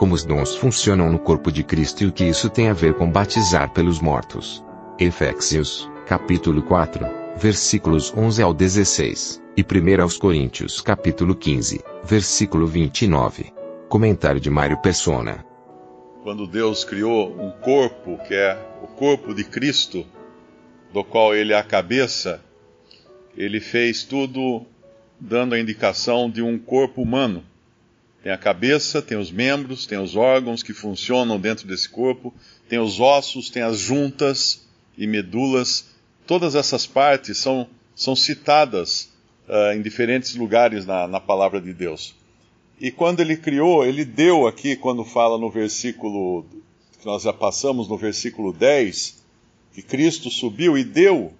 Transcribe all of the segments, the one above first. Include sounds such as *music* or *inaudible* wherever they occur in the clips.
Como os dons funcionam no corpo de Cristo e o que isso tem a ver com batizar pelos mortos. Efésios, capítulo 4, versículos 11 ao 16, e 1 aos Coríntios, capítulo 15, versículo 29. Comentário de Mário Persona. Quando Deus criou um corpo, que é o corpo de Cristo, do qual ele é a cabeça, ele fez tudo dando a indicação de um corpo humano. Tem a cabeça, tem os membros, tem os órgãos que funcionam dentro desse corpo, tem os ossos, tem as juntas e medulas. Todas essas partes são, são citadas uh, em diferentes lugares na, na palavra de Deus. E quando ele criou, ele deu aqui, quando fala no versículo que nós já passamos, no versículo 10, que Cristo subiu e deu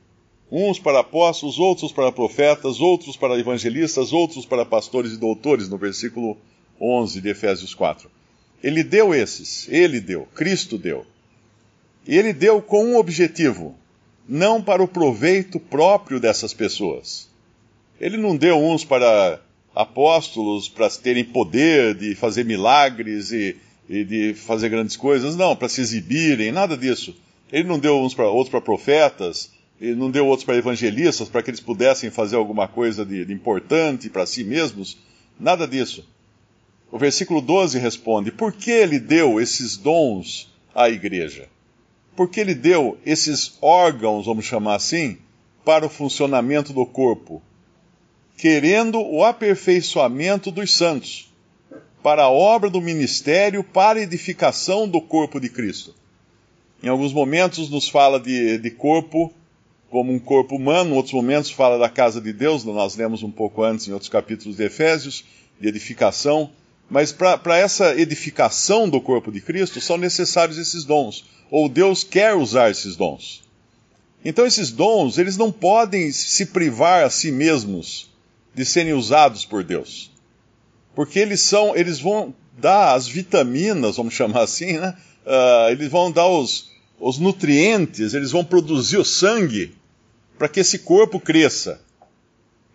uns para apóstolos, outros para profetas, outros para evangelistas, outros para pastores e doutores, no versículo 11 de Efésios 4. Ele deu esses, ele deu, Cristo deu. E ele deu com um objetivo, não para o proveito próprio dessas pessoas. Ele não deu uns para apóstolos para terem poder de fazer milagres e, e de fazer grandes coisas, não, para se exibirem, nada disso. Ele não deu uns para outros para profetas, ele não deu outros para evangelistas, para que eles pudessem fazer alguma coisa de, de importante para si mesmos, nada disso. O versículo 12 responde: Por que ele deu esses dons à igreja? Por que ele deu esses órgãos, vamos chamar assim, para o funcionamento do corpo? Querendo o aperfeiçoamento dos santos, para a obra do ministério, para a edificação do corpo de Cristo. Em alguns momentos nos fala de, de corpo como um corpo humano, em outros momentos fala da casa de Deus, nós lemos um pouco antes em outros capítulos de Efésios, de edificação. Mas para essa edificação do corpo de Cristo são necessários esses dons, ou Deus quer usar esses dons. Então esses dons, eles não podem se privar a si mesmos de serem usados por Deus. Porque eles são, eles vão dar as vitaminas, vamos chamar assim, né? Uh, eles vão dar os, os nutrientes, eles vão produzir o sangue para que esse corpo cresça.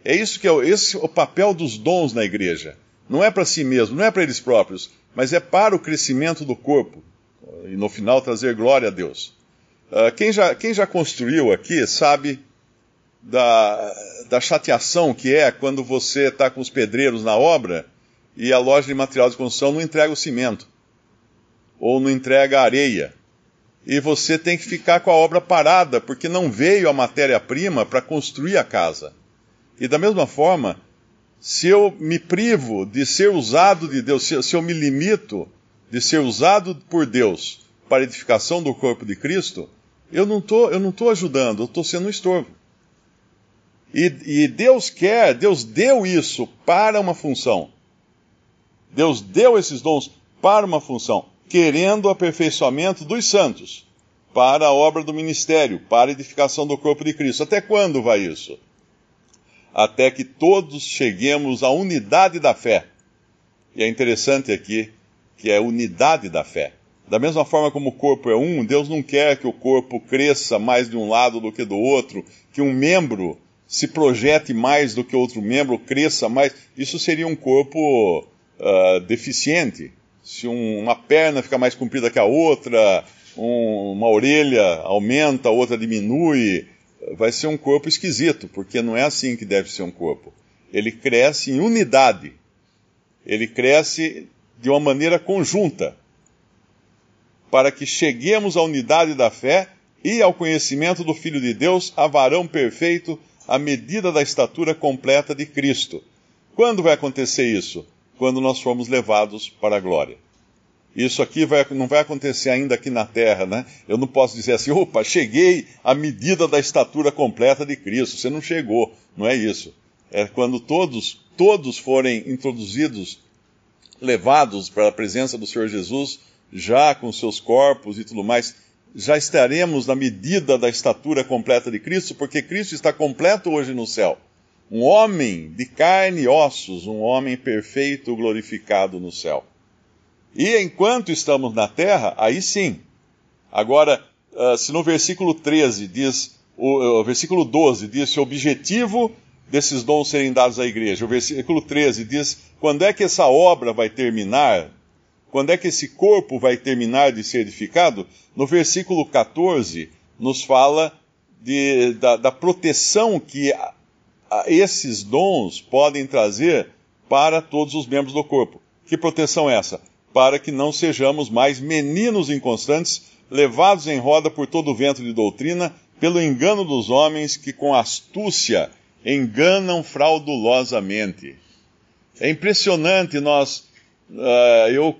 É isso que é, esse é o papel dos dons na igreja. Não é para si mesmo, não é para eles próprios, mas é para o crescimento do corpo. E no final trazer glória a Deus. Uh, quem, já, quem já construiu aqui sabe da, da chateação que é quando você está com os pedreiros na obra e a loja de material de construção não entrega o cimento ou não entrega a areia. E você tem que ficar com a obra parada porque não veio a matéria-prima para construir a casa. E da mesma forma, se eu me privo de ser usado de Deus, se, se eu me limito de ser usado por Deus para edificação do corpo de Cristo, eu não tô, eu não estou ajudando, eu estou sendo um estorvo. E, e Deus quer, Deus deu isso para uma função. Deus deu esses dons para uma função, querendo o aperfeiçoamento dos santos, para a obra do ministério, para a edificação do corpo de Cristo. Até quando vai isso? Até que todos cheguemos à unidade da fé. E é interessante aqui que é unidade da fé. Da mesma forma como o corpo é um, Deus não quer que o corpo cresça mais de um lado do que do outro, que um membro se projete mais do que outro membro, cresça mais. Isso seria um corpo uh, deficiente. Se um, uma perna fica mais comprida que a outra, um, uma orelha aumenta, a outra diminui, vai ser um corpo esquisito, porque não é assim que deve ser um corpo. Ele cresce em unidade. Ele cresce de uma maneira conjunta, para que cheguemos à unidade da fé e ao conhecimento do Filho de Deus, a varão perfeito, à medida da estatura completa de Cristo. Quando vai acontecer isso? Quando nós formos levados para a glória. Isso aqui vai, não vai acontecer ainda aqui na terra, né? Eu não posso dizer assim, opa, cheguei à medida da estatura completa de Cristo. Você não chegou, não é isso. É quando todos, todos forem introduzidos, levados para a presença do Senhor Jesus, já com seus corpos e tudo mais, já estaremos na medida da estatura completa de Cristo, porque Cristo está completo hoje no céu. Um homem de carne e ossos, um homem perfeito, glorificado no céu. E enquanto estamos na terra, aí sim. Agora, uh, se no versículo 13 diz, o, o versículo 12 diz o objetivo desses dons serem dados à igreja, o versículo 13 diz quando é que essa obra vai terminar, quando é que esse corpo vai terminar de ser edificado, no versículo 14 nos fala de, da, da proteção que a, a, esses dons podem trazer para todos os membros do corpo. Que proteção é essa? Para que não sejamos mais meninos inconstantes, levados em roda por todo o vento de doutrina, pelo engano dos homens que com astúcia enganam fraudulosamente. É impressionante nós. Uh, eu,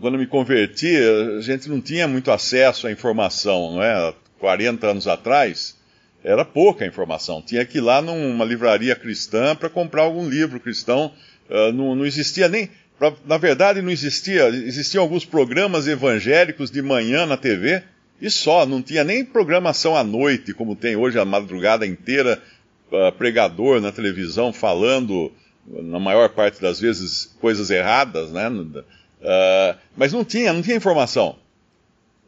quando me converti, a gente não tinha muito acesso à informação, não é? 40 anos atrás, era pouca informação. Tinha que ir lá numa livraria cristã para comprar algum livro cristão. Uh, não, não existia nem Pra, na verdade, não existia, existiam alguns programas evangélicos de manhã na TV e só, não tinha nem programação à noite, como tem hoje a madrugada inteira, uh, pregador na televisão falando, na maior parte das vezes, coisas erradas, né? Uh, mas não tinha, não tinha informação.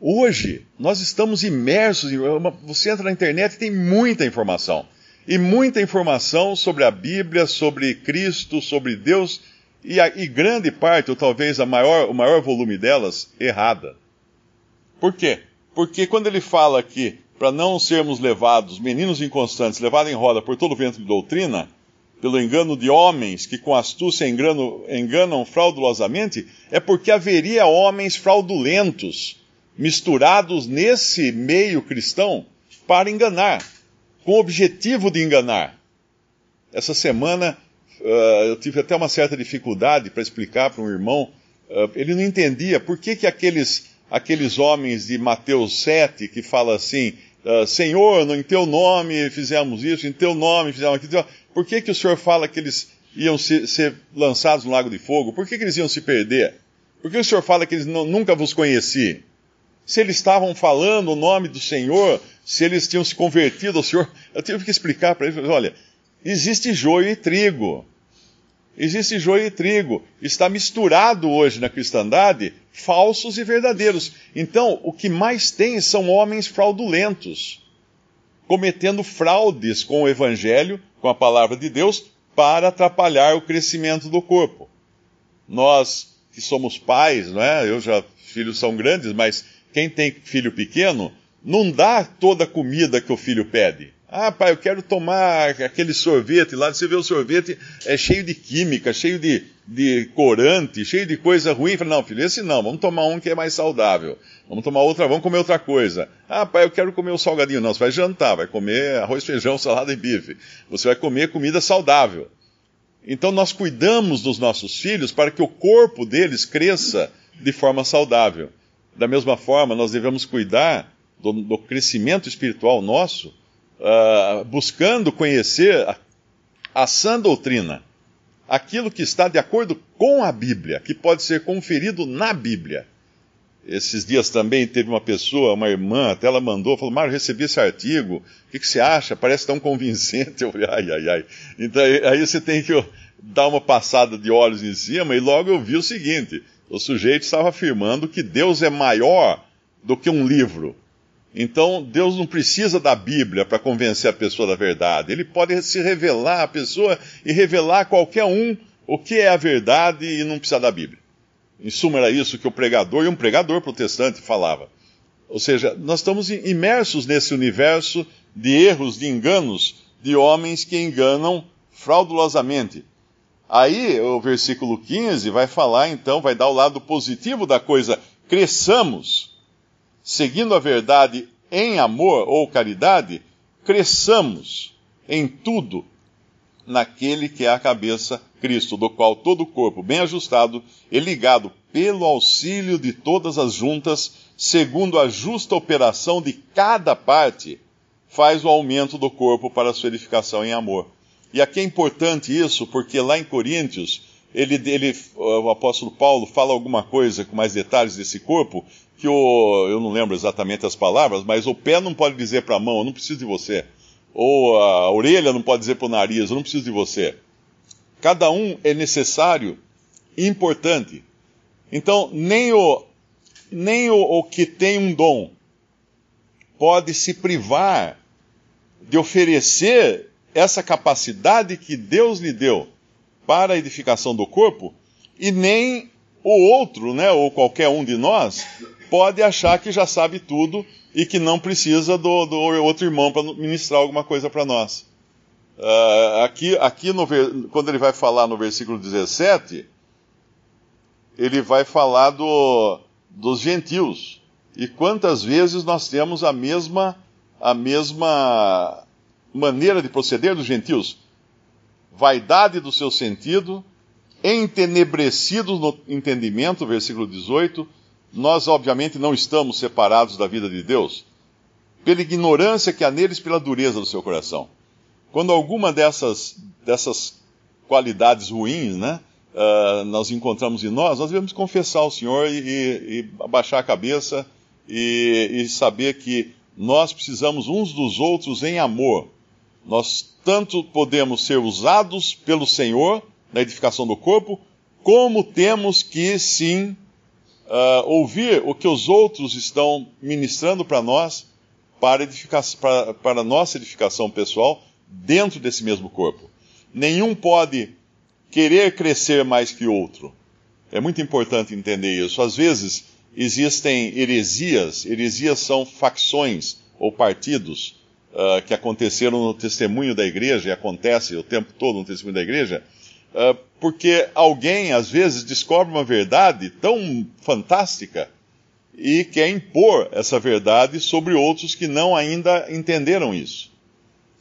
Hoje, nós estamos imersos, em, você entra na internet e tem muita informação. E muita informação sobre a Bíblia, sobre Cristo, sobre Deus e, a, e grande parte, ou talvez a maior, o maior volume delas, errada. Por quê? Porque quando ele fala que para não sermos levados, meninos inconstantes, levados em roda por todo o vento de doutrina, pelo engano de homens que com astúcia enganam, enganam fraudulosamente, é porque haveria homens fraudulentos misturados nesse meio cristão para enganar, com o objetivo de enganar. Essa semana uh, eu tive até uma certa dificuldade para explicar para um irmão, uh, ele não entendia por que, que aqueles, aqueles homens de Mateus 7 que falam assim, uh, Senhor, em teu nome fizemos isso, em teu nome fizemos aquilo, por que, que o Senhor fala que eles iam se, ser lançados no lago de fogo? Por que, que eles iam se perder? Por que o Senhor fala que eles não, nunca vos conheci? Se eles estavam falando o nome do Senhor, se eles tinham se convertido ao Senhor, *laughs* eu tive que explicar para eles, olha, existe joio e trigo. Existe joio e trigo. Está misturado hoje na cristandade falsos e verdadeiros. Então, o que mais tem são homens fraudulentos, cometendo fraudes com o evangelho, com a palavra de Deus, para atrapalhar o crescimento do corpo. Nós que somos pais, não é? Eu já filhos são grandes, mas quem tem filho pequeno não dá toda a comida que o filho pede. Ah, pai, eu quero tomar aquele sorvete lá. Você vê o sorvete é cheio de química, cheio de, de corante, cheio de coisa ruim. Fala, não, filho, esse não. Vamos tomar um que é mais saudável. Vamos tomar outra, vamos comer outra coisa. Ah, pai, eu quero comer o um salgadinho. Não, você vai jantar, vai comer arroz, feijão, salada e bife. Você vai comer comida saudável. Então nós cuidamos dos nossos filhos para que o corpo deles cresça de forma saudável. Da mesma forma, nós devemos cuidar do, do crescimento espiritual nosso uh, buscando conhecer a, a sã doutrina, aquilo que está de acordo com a Bíblia, que pode ser conferido na Bíblia. Esses dias também teve uma pessoa, uma irmã, até ela mandou, falou, Mário, recebi esse artigo, o que, que, você acha? Parece tão convincente. *laughs* Eu falei, ai, ai, ai. Então aí você tem que dar uma passada de olhos em cima, e logo eu vi o seguinte: o sujeito estava afirmando que Deus é maior do que um livro. Então, Deus não precisa da Bíblia para convencer a pessoa da verdade. Ele pode se revelar à pessoa e revelar a qualquer um o que é a verdade e não precisa da Bíblia. Em suma, era isso que o pregador, e um pregador protestante, falava. Ou seja, nós estamos imersos nesse universo de erros, de enganos, de homens que enganam fraudulosamente. Aí, o versículo 15 vai falar, então, vai dar o lado positivo da coisa. Cresçamos seguindo a verdade em amor ou caridade, cresçamos em tudo naquele que é a cabeça, Cristo, do qual todo o corpo, bem ajustado e ligado pelo auxílio de todas as juntas, segundo a justa operação de cada parte, faz o aumento do corpo para a sua edificação em amor. E aqui é importante isso, porque lá em Coríntios, ele, ele, o apóstolo Paulo fala alguma coisa com mais detalhes desse corpo, que o, eu não lembro exatamente as palavras, mas o pé não pode dizer para a mão, eu não preciso de você. Ou a orelha não pode dizer para o nariz, eu não preciso de você. Cada um é necessário e importante. Então, nem o, nem o, o que tem um dom pode se privar de oferecer essa capacidade que Deus lhe deu para a edificação do corpo, e nem o outro, né, ou qualquer um de nós, pode achar que já sabe tudo e que não precisa do, do outro irmão para ministrar alguma coisa para nós. Uh, aqui, aqui no, quando ele vai falar no versículo 17, ele vai falar do, dos gentios. E quantas vezes nós temos a mesma, a mesma maneira de proceder dos gentios? Vaidade do seu sentido, entenebrecidos no entendimento, versículo 18. Nós, obviamente, não estamos separados da vida de Deus, pela ignorância que há neles, pela dureza do seu coração. Quando alguma dessas, dessas qualidades ruins, né, uh, nós encontramos em nós, nós devemos confessar ao Senhor e, e, abaixar a cabeça e, e saber que nós precisamos uns dos outros em amor. Nós tanto podemos ser usados pelo Senhor na edificação do corpo, como temos que sim uh, ouvir o que os outros estão ministrando para nós para, para, para nossa edificação pessoal dentro desse mesmo corpo. Nenhum pode querer crescer mais que outro. É muito importante entender isso. Às vezes existem heresias, heresias são facções ou partidos uh, que aconteceram no testemunho da igreja, e acontece o tempo todo no testemunho da igreja, uh, porque alguém às vezes descobre uma verdade tão fantástica e quer impor essa verdade sobre outros que não ainda entenderam isso.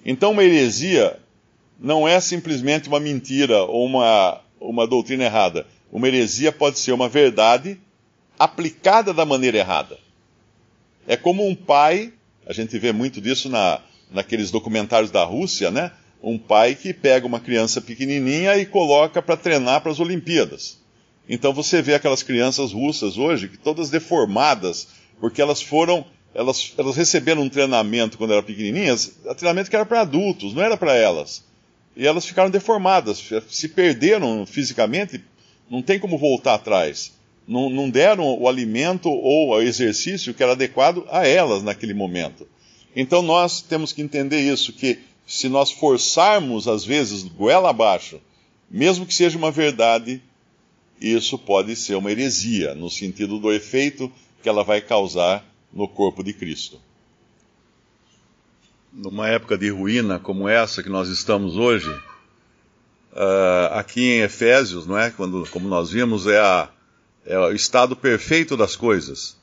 Então, uma heresia não é simplesmente uma mentira ou uma, uma doutrina errada. Uma heresia pode ser uma verdade aplicada da maneira errada. É como um pai, a gente vê muito disso na, naqueles documentários da Rússia, né? Um pai que pega uma criança pequenininha e coloca para treinar para as Olimpíadas. Então você vê aquelas crianças russas hoje, que todas deformadas, porque elas foram, elas, elas receberam um treinamento quando eram pequenininhas, treinamento que era para adultos, não era para elas e elas ficaram deformadas, se perderam fisicamente, não tem como voltar atrás. Não, não deram o alimento ou o exercício que era adequado a elas naquele momento. Então nós temos que entender isso, que se nós forçarmos, às vezes, goela abaixo, mesmo que seja uma verdade, isso pode ser uma heresia, no sentido do efeito que ela vai causar no corpo de Cristo numa época de ruína como essa que nós estamos hoje, uh, aqui em Efésios, não é? Quando, como nós vimos, é, a, é o estado perfeito das coisas.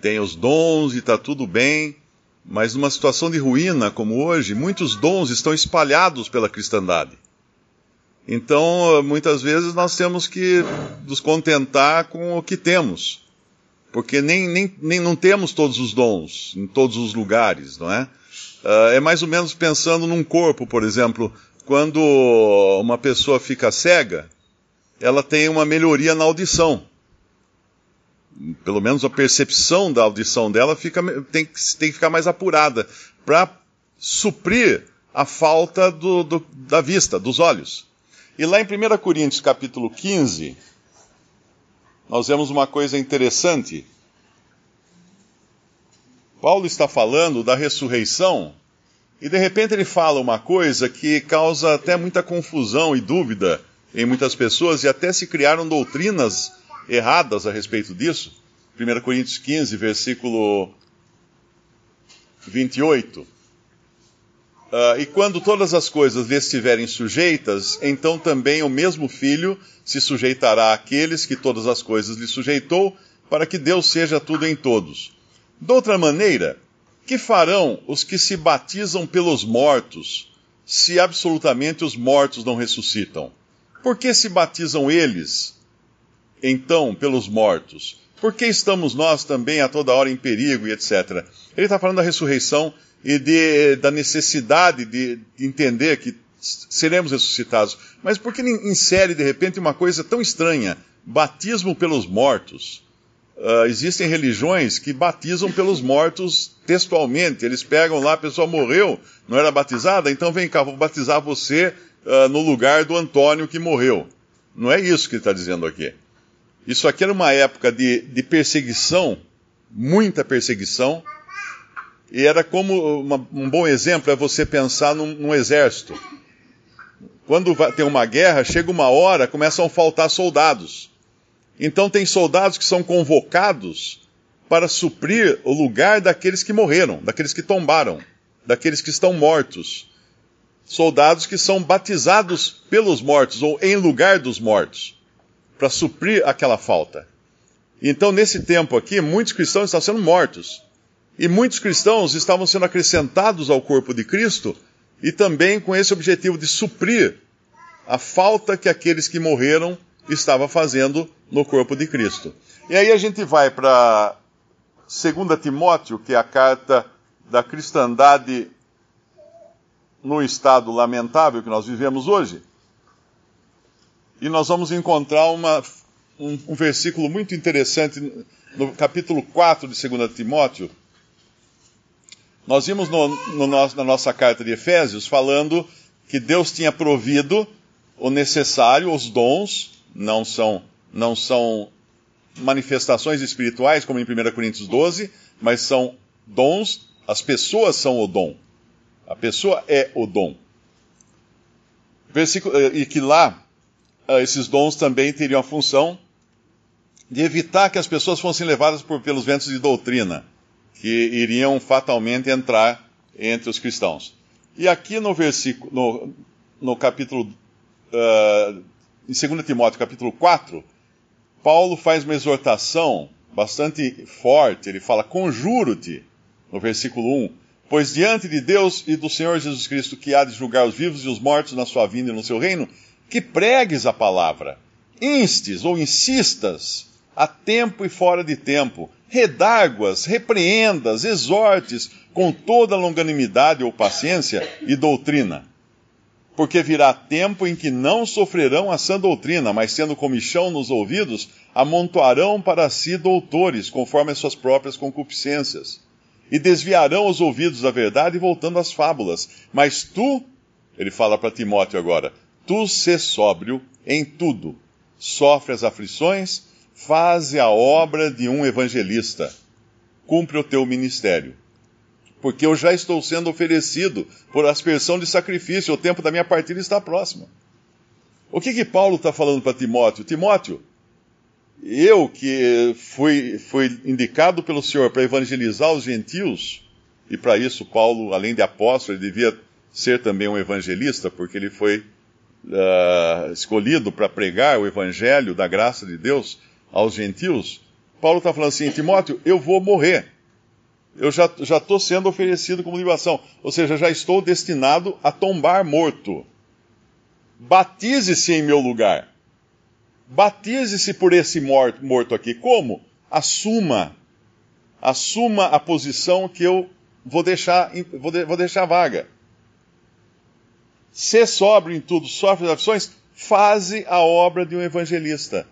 Tem os dons e está tudo bem, mas numa situação de ruína como hoje, muitos dons estão espalhados pela cristandade. Então, muitas vezes nós temos que nos contentar com o que temos, porque nem, nem, nem não temos todos os dons em todos os lugares, não é? Uh, é mais ou menos pensando num corpo, por exemplo. Quando uma pessoa fica cega, ela tem uma melhoria na audição. Pelo menos a percepção da audição dela fica, tem, tem que ficar mais apurada para suprir a falta do, do, da vista, dos olhos. E lá em 1 Coríntios capítulo 15, nós vemos uma coisa interessante. Paulo está falando da ressurreição e de repente ele fala uma coisa que causa até muita confusão e dúvida em muitas pessoas e até se criaram doutrinas erradas a respeito disso. 1 Coríntios 15, versículo 28. Uh, ah, e quando todas as coisas lhe estiverem sujeitas, então também o mesmo Filho se sujeitará àqueles que todas as coisas lhe sujeitou, para que Deus seja tudo em todos. De outra maneira, que farão os que se batizam pelos mortos, se absolutamente os mortos não ressuscitam? Por que se batizam eles, então, pelos mortos? Por que estamos nós também a toda hora em perigo e etc? Ele está falando da ressurreição e de, da necessidade de entender que seremos ressuscitados. Mas por que insere de repente uma coisa tão estranha? Batismo pelos mortos. Uh, existem religiões que batizam pelos mortos textualmente. Eles pegam lá, a pessoa morreu, não era batizada, então vem cá, vou batizar você uh, no lugar do Antônio que morreu. Não é isso que ele está dizendo aqui. Isso aqui era uma época de, de perseguição, muita perseguição, e era como uma, um bom exemplo é você pensar num, num exército. Quando vai, tem uma guerra, chega uma hora, começam a faltar soldados. Então tem soldados que são convocados para suprir o lugar daqueles que morreram, daqueles que tombaram, daqueles que estão mortos. Soldados que são batizados pelos mortos ou em lugar dos mortos, para suprir aquela falta. Então, nesse tempo aqui, muitos cristãos estão sendo mortos. E muitos cristãos estavam sendo acrescentados ao corpo de Cristo e também com esse objetivo de suprir a falta que aqueles que morreram estavam fazendo no corpo de Cristo. E aí a gente vai para 2 Timóteo, que é a carta da cristandade no estado lamentável que nós vivemos hoje. E nós vamos encontrar uma, um, um versículo muito interessante no capítulo 4 de 2 Timóteo. Nós vimos no, no na nossa carta de Efésios falando que Deus tinha provido o necessário, os dons, não são, não são manifestações espirituais, como em 1 Coríntios 12, mas são dons, as pessoas são o dom. A pessoa é o dom. Versículo, eh, e que lá, eh, esses dons também teriam a função de evitar que as pessoas fossem levadas por, pelos ventos de doutrina, que iriam fatalmente entrar entre os cristãos. E aqui no versículo, no, no capítulo, uh, em 2 Timóteo, capítulo 4, Paulo faz uma exortação bastante forte. Ele fala: Conjuro-te, no versículo 1, pois diante de Deus e do Senhor Jesus Cristo, que há de julgar os vivos e os mortos na sua vinda e no seu reino, que pregues a palavra, instes ou insistas, a tempo e fora de tempo, redarguas, repreendas, exortes, com toda longanimidade ou paciência e doutrina porque virá tempo em que não sofrerão a sã doutrina, mas tendo comichão nos ouvidos, amontoarão para si doutores, conforme as suas próprias concupiscências. E desviarão os ouvidos da verdade, voltando às fábulas. Mas tu, ele fala para Timóteo agora, tu sê sóbrio em tudo, sofre as aflições, faze a obra de um evangelista, cumpre o teu ministério porque eu já estou sendo oferecido por aspersão de sacrifício, o tempo da minha partida está próximo. O que que Paulo está falando para Timóteo? Timóteo, eu que fui, fui indicado pelo Senhor para evangelizar os gentios, e para isso Paulo, além de apóstolo, ele devia ser também um evangelista, porque ele foi uh, escolhido para pregar o evangelho da graça de Deus aos gentios. Paulo está falando assim, Timóteo, eu vou morrer eu já estou sendo oferecido como libação. Ou seja, já estou destinado a tombar morto. Batize-se em meu lugar. Batize-se por esse morto, morto aqui. Como? Assuma. Assuma a posição que eu vou deixar, vou, de, vou deixar vaga. Ser sóbrio em tudo, sofre as aflições, faze a obra de um evangelista.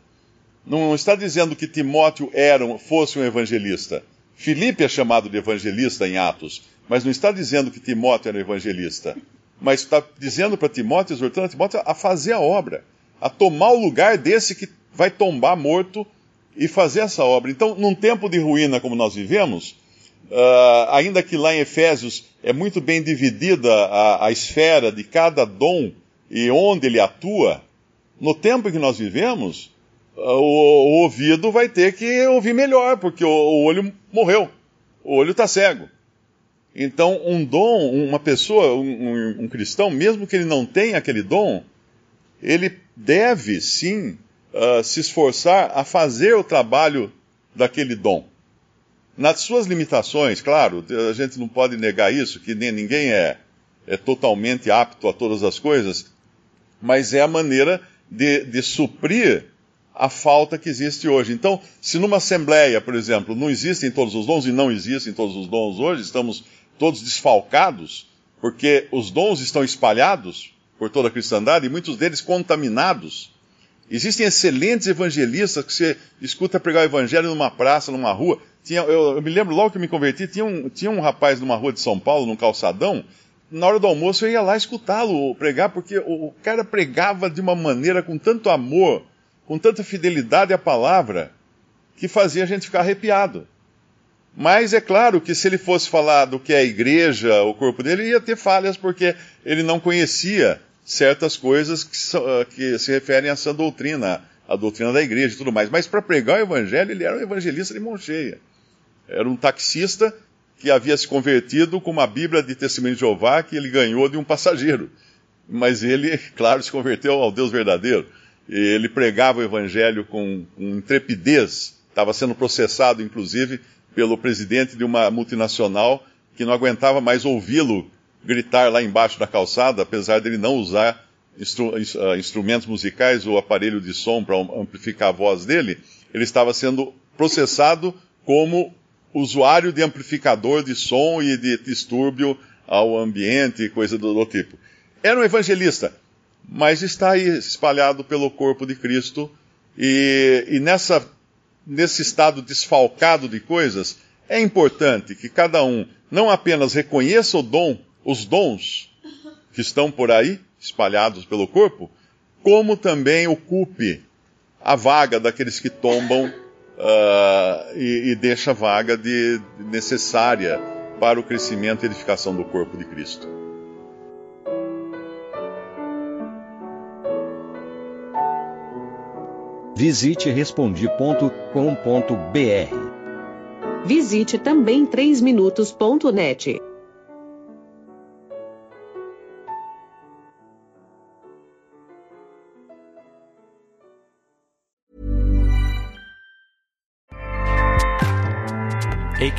Não está dizendo que Timóteo era, fosse um evangelista Filipe é chamado de evangelista em Atos, mas não está dizendo que Timóteo era evangelista. Mas está dizendo para Timóteo, exortando a Timóteo a fazer a obra, a tomar o lugar desse que vai tombar morto e fazer essa obra. Então, num tempo de ruína como nós vivemos, uh, ainda que lá em Efésios é muito bem dividida a, a esfera de cada dom e onde ele atua, no tempo em que nós vivemos, o, o, ouvido vai ter que ouvir melhor, porque o, o olho morreu, o olho está cego. Então, um dom, uma pessoa, um, um, um, cristão, mesmo que ele não tenha aquele dom, ele deve sim uh, se esforçar a fazer o trabalho daquele dom. Nas suas limitações, claro, a gente não pode negar isso, que nem ninguém é, é totalmente apto a todas as coisas, mas é a maneira de, de suprir a falta que existe hoje. Então, se numa assembleia, por exemplo, não existem todos os dons, e não existem todos os dons hoje, estamos todos desfalcados, porque os dons estão espalhados por toda a cristandade, e muitos deles contaminados. Existem excelentes evangelistas que você escuta pregar o evangelho numa praça, numa rua. Tinha, eu, eu, me lembro logo que me converti, tinha um, tinha um rapaz numa rua de São Paulo, num calçadão. Na hora do almoço eu ia lá escutá-lo pregar, porque o, o cara pregava de uma maneira com tanto amor, com tanta fidelidade à palavra, que fazia a gente ficar arrepiado. Mas é claro que se ele fosse falar do que é a igreja, o corpo dele, ia ter falhas, porque ele não conhecia certas coisas que, uh, que se referem a essa doutrina, a doutrina da igreja e tudo mais. Mas para pregar o evangelho, ele era um evangelista de mão cheia. Era um taxista que havia se convertido com uma Bíblia de Testemunho de Jeová que ele ganhou de um passageiro. Mas ele, *laughs* claro, se converteu ao Deus verdadeiro. Ele pregava o evangelho com, com intrepidez, estava sendo processado, inclusive, pelo presidente de uma multinacional que não aguentava mais ouvi-lo gritar lá embaixo da calçada, apesar dele não usar instru uh, instrumentos musicais ou aparelho de som para amplificar a voz dele, ele estava sendo processado como usuário de amplificador de som e de distúrbio ao ambiente e coisa do, do tipo. Era um evangelista, mas está aí espalhado pelo corpo de Cristo e, e nessa nesse estado desfalcado de coisas, é importante que cada um não apenas reconheça o dom, os dons que estão por aí, espalhados pelo corpo, como também ocupe a vaga daqueles que tombam uh, e, e deixa a vaga de, necessária para o crescimento e edificação do corpo de Cristo. Visite respondi.com.br. Visite também 3minutos.net.